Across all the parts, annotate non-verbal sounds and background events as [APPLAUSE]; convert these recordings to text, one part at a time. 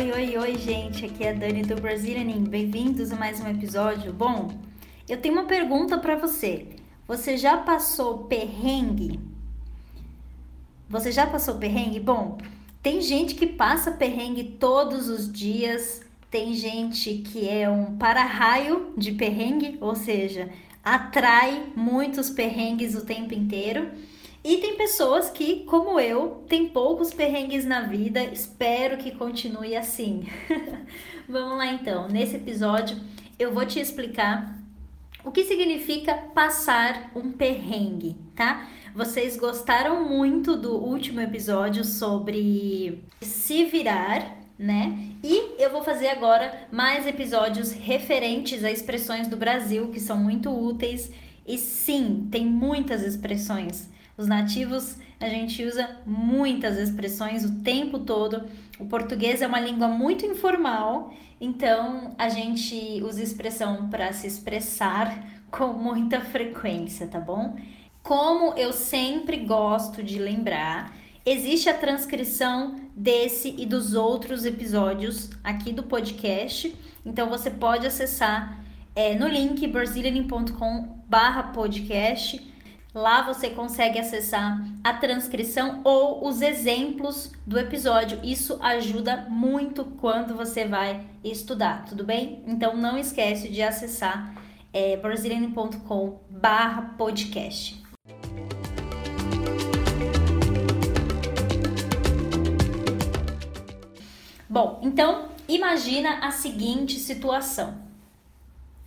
Oi, oi, oi, gente. Aqui é a Dani do Brazilianing. Bem-vindos a mais um episódio. Bom, eu tenho uma pergunta para você. Você já passou perrengue? Você já passou perrengue? Bom, tem gente que passa perrengue todos os dias, tem gente que é um para-raio de perrengue, ou seja, atrai muitos perrengues o tempo inteiro. E tem pessoas que, como eu, tem poucos perrengues na vida, espero que continue assim. [LAUGHS] Vamos lá então, nesse episódio eu vou te explicar o que significa passar um perrengue, tá? Vocês gostaram muito do último episódio sobre se virar, né? E eu vou fazer agora mais episódios referentes a expressões do Brasil que são muito úteis. E sim, tem muitas expressões. Os nativos, a gente usa muitas expressões o tempo todo. O português é uma língua muito informal, então a gente usa expressão para se expressar [LAUGHS] com muita frequência, tá bom? Como eu sempre gosto de lembrar, existe a transcrição desse e dos outros episódios aqui do podcast. Então você pode acessar é, no link brazilianing.com/podcast Lá você consegue acessar a transcrição ou os exemplos do episódio. Isso ajuda muito quando você vai estudar, tudo bem? Então não esquece de acessar é, brasiliane.com/podcast. Bom, então imagina a seguinte situação: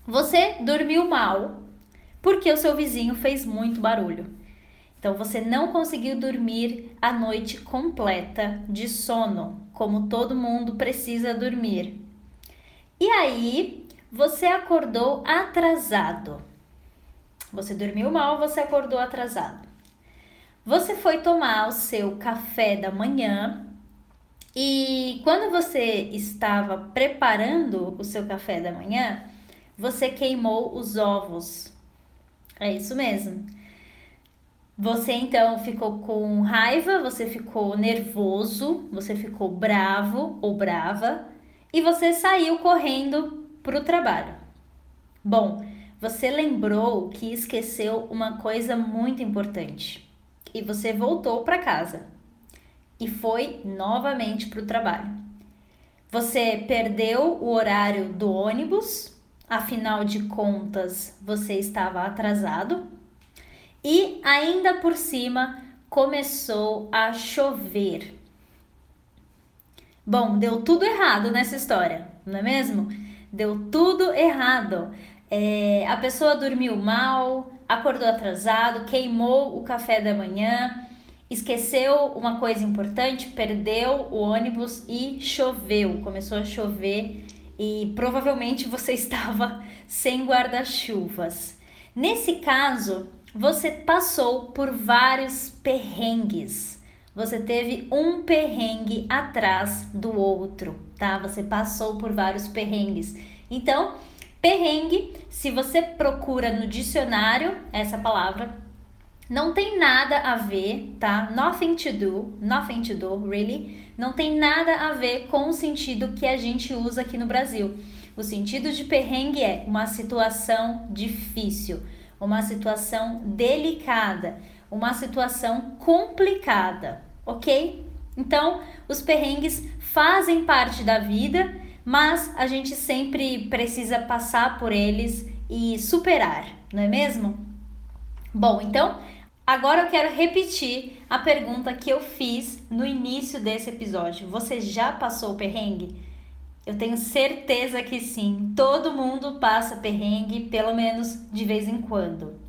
você dormiu mal porque o seu vizinho fez muito barulho. Então você não conseguiu dormir a noite completa de sono, como todo mundo precisa dormir. E aí você acordou atrasado. Você dormiu mal, você acordou atrasado. Você foi tomar o seu café da manhã e quando você estava preparando o seu café da manhã, você queimou os ovos é isso mesmo. Você então ficou com raiva, você ficou nervoso, você ficou bravo ou brava e você saiu correndo para o trabalho. Bom, você lembrou que esqueceu uma coisa muito importante e você voltou para casa e foi novamente para o trabalho. Você perdeu o horário do ônibus afinal de contas você estava atrasado. E ainda por cima começou a chover. Bom, deu tudo errado nessa história, não é mesmo? Deu tudo errado. É, a pessoa dormiu mal, acordou atrasado, queimou o café da manhã, esqueceu uma coisa importante, perdeu o ônibus e choveu. Começou a chover e provavelmente você [LAUGHS] estava sem guarda-chuvas. Nesse caso, você passou por vários perrengues. Você teve um perrengue atrás do outro, tá? Você passou por vários perrengues. Então, perrengue, se você procura no dicionário essa palavra, não tem nada a ver, tá? Nothing to do, nothing to do, really não tem nada a ver com o sentido que a gente usa aqui no Brasil. O sentido de perrengue é uma situação difícil, uma situação delicada, uma situação complicada, ok? Então, os perrengues fazem parte da vida, mas a gente sempre precisa passar por eles e superar, não é mesmo? Bom, então Agora eu quero repetir a pergunta que eu fiz no início desse episódio. Você já passou o perrengue? Eu tenho certeza que sim. Todo mundo passa perrengue, pelo menos de vez em quando.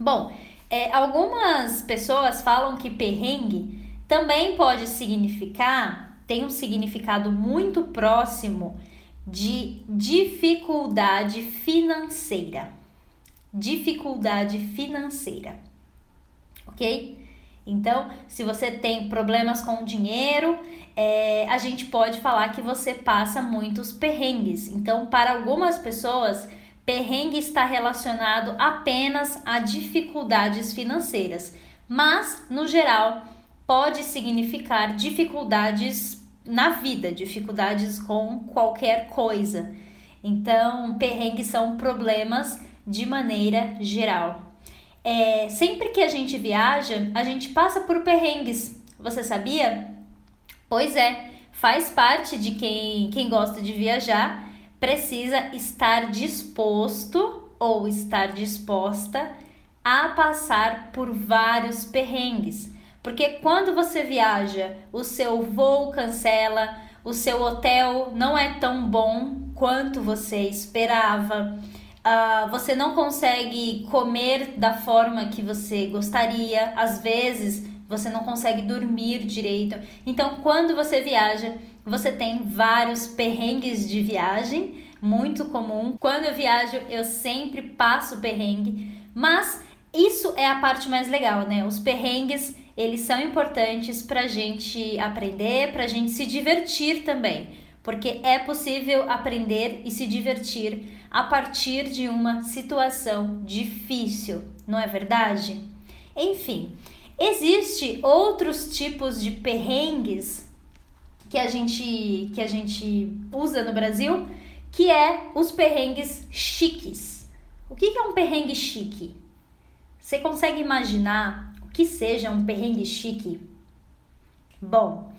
Bom, é, algumas pessoas falam que perrengue também pode significar, tem um significado muito próximo de dificuldade financeira. Dificuldade financeira ok? Então, se você tem problemas com dinheiro, é, a gente pode falar que você passa muitos perrengues. Então, para algumas pessoas, perrengue está relacionado apenas a dificuldades financeiras, mas, no geral, pode significar dificuldades na vida, dificuldades com qualquer coisa. Então, perrengues são problemas de maneira geral. É, sempre que a gente viaja, a gente passa por perrengues. Você sabia? Pois é, faz parte de quem, quem gosta de viajar, precisa estar disposto ou estar disposta a passar por vários perrengues. Porque quando você viaja, o seu voo cancela, o seu hotel não é tão bom quanto você esperava, uh, você não consegue comer da forma que você gostaria, às vezes você não consegue dormir direito. Então, quando você viaja, você tem vários perrengues de viagem, muito comum. Quando eu viajo, eu sempre passo perrengue, mas isso é a parte mais legal, né? Os perrengues, eles são importantes para a gente aprender, para a gente se divertir também, porque é possível aprender e se divertir a partir de uma situação difícil, não é verdade? Enfim, existe outros tipos de perrengues que a gente que a gente usa no Brasil, que é os perrengues chiques. O que é um perrengue chique? Você consegue imaginar o que seja um perrengue chique? Bom,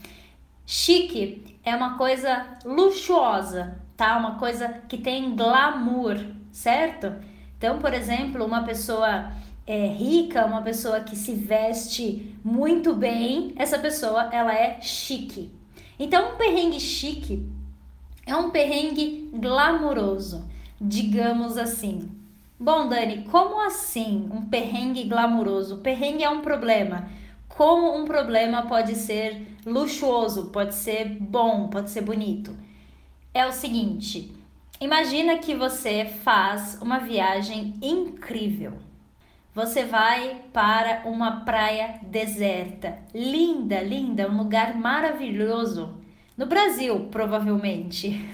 chique é uma coisa luxuosa, tá? Uma coisa que tem glamour, certo? Então, por exemplo, uma pessoa é, rica, uma pessoa que se veste muito bem, essa pessoa ela é chique. Então, um perrengue chique é um perrengue glamouroso, digamos assim. Bom, Dani, como assim um perrengue glamuroso? Perrengue é um problema. Como um problema pode ser luxuoso, pode ser bom, pode ser bonito? É o seguinte: imagina que você faz uma viagem incrível. Você vai para uma praia deserta, linda, linda, um lugar maravilhoso. No Brasil, provavelmente.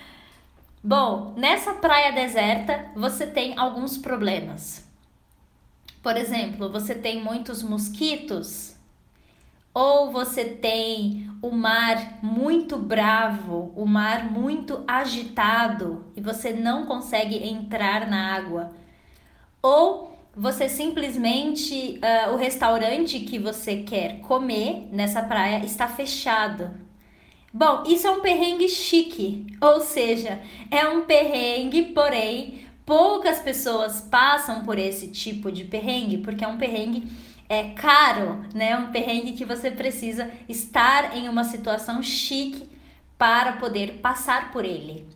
[LAUGHS] Bom, nessa praia deserta você tem alguns problemas. Por exemplo, você tem muitos mosquitos, ou você tem o mar muito bravo, o mar muito agitado e você não consegue entrar na água, ou você simplesmente uh, o restaurante que você quer comer nessa praia está fechado? Bom, isso é um perrengue chique, ou seja, é um perrengue, porém poucas pessoas passam por esse tipo de perrengue, porque é um perrengue é caro, né? Um perrengue que você precisa estar em uma situação chique para poder passar por ele.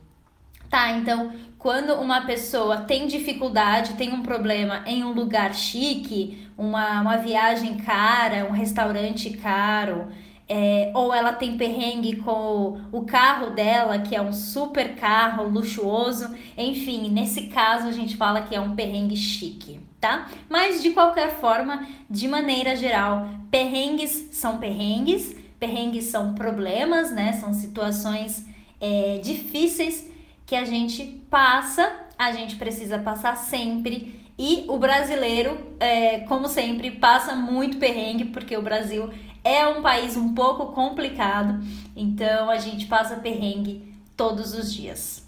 Tá, então, quando uma pessoa tem dificuldade, tem um problema em um lugar chique, uma, uma viagem cara, um restaurante caro, é, ou ela tem perrengue com o carro dela, que é um super carro luxuoso. Enfim, nesse caso a gente fala que é um perrengue chique, tá? Mas de qualquer forma, de maneira geral, perrengues são perrengues, perrengues são problemas, né? São situações é, difíceis que a gente passa, a gente precisa passar sempre. E o brasileiro, é, como sempre, passa muito perrengue, porque o Brasil é um país um pouco complicado, então a gente passa perrengue todos os dias.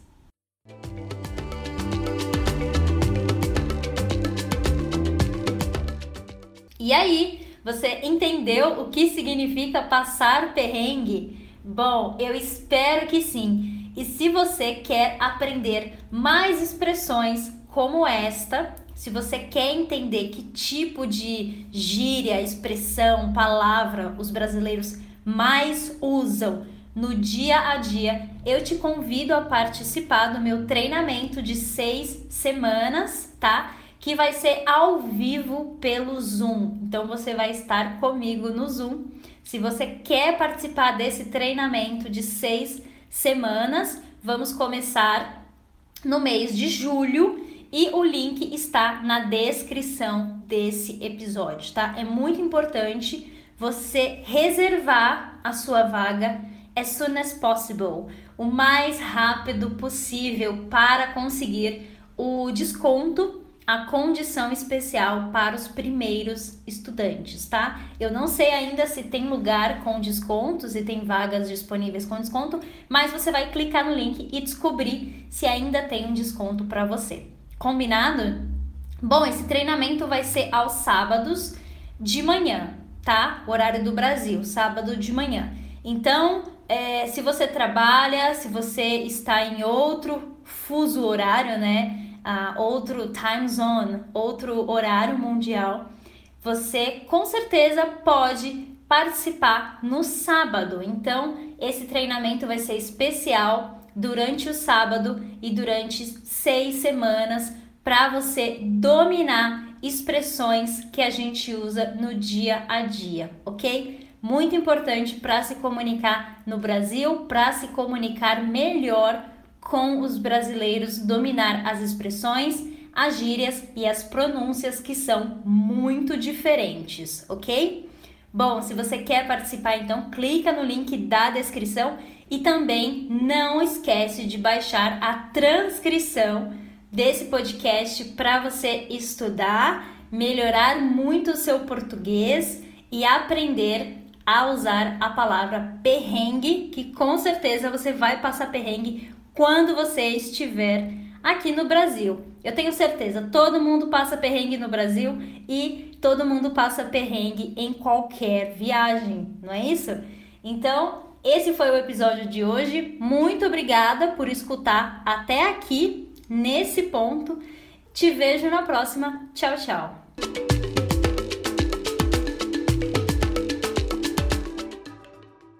E aí, você entendeu o que significa passar perrengue? Bom, eu espero que sim. E se você quer aprender mais expressões como esta, se você quer entender que tipo de gíria, expressão, palavra os brasileiros mais usam no dia a dia, eu te convido a participar do meu treinamento de seis semanas, tá? Que vai ser ao vivo pelo Zoom. Então você vai estar comigo no Zoom. Se você quer participar desse treinamento de seis semanas, vamos começar no mês de julho e o link está na descrição desse episódio, tá? É muito importante você reservar a sua vaga as soon as possible, o mais rápido possível para conseguir o desconto a condição especial para os primeiros estudantes, tá? Eu não sei ainda se tem lugar com descontos e tem vagas disponíveis com desconto, mas você vai clicar no link e descobrir se ainda tem um desconto para você. Combinado? Bom, esse treinamento vai ser aos sábados de manhã, tá? Horário do Brasil, sábado de manhã. Então, é, se você trabalha, se você está em outro fuso horário, né? uh, outro time zone, outro horário mundial, você com certeza pode participar no sábado. Então, esse treinamento vai ser especial durante o sábado e durante seis semanas para você dominar expressões que a gente usa no dia a dia, ok? Muito importante para se comunicar no Brasil, para se comunicar melhor com os brasileiros dominar as expressões, as gírias e as pronúncias que são muito diferentes, ok? Bom, se você quer participar, então clica no link da descrição e também não esquece de baixar a transcrição desse podcast para você estudar, melhorar muito o seu português e aprender a usar a palavra perrengue, que com certeza você vai passar perrengue quando você estiver aqui no Brasil. Eu tenho certeza, todo mundo passa perrengue no Brasil e todo mundo passa perrengue em qualquer viagem, não é isso? Então, esse foi o episódio de hoje. Muito obrigada por escutar até aqui, nesse ponto. Te vejo na próxima. Tchau, tchau.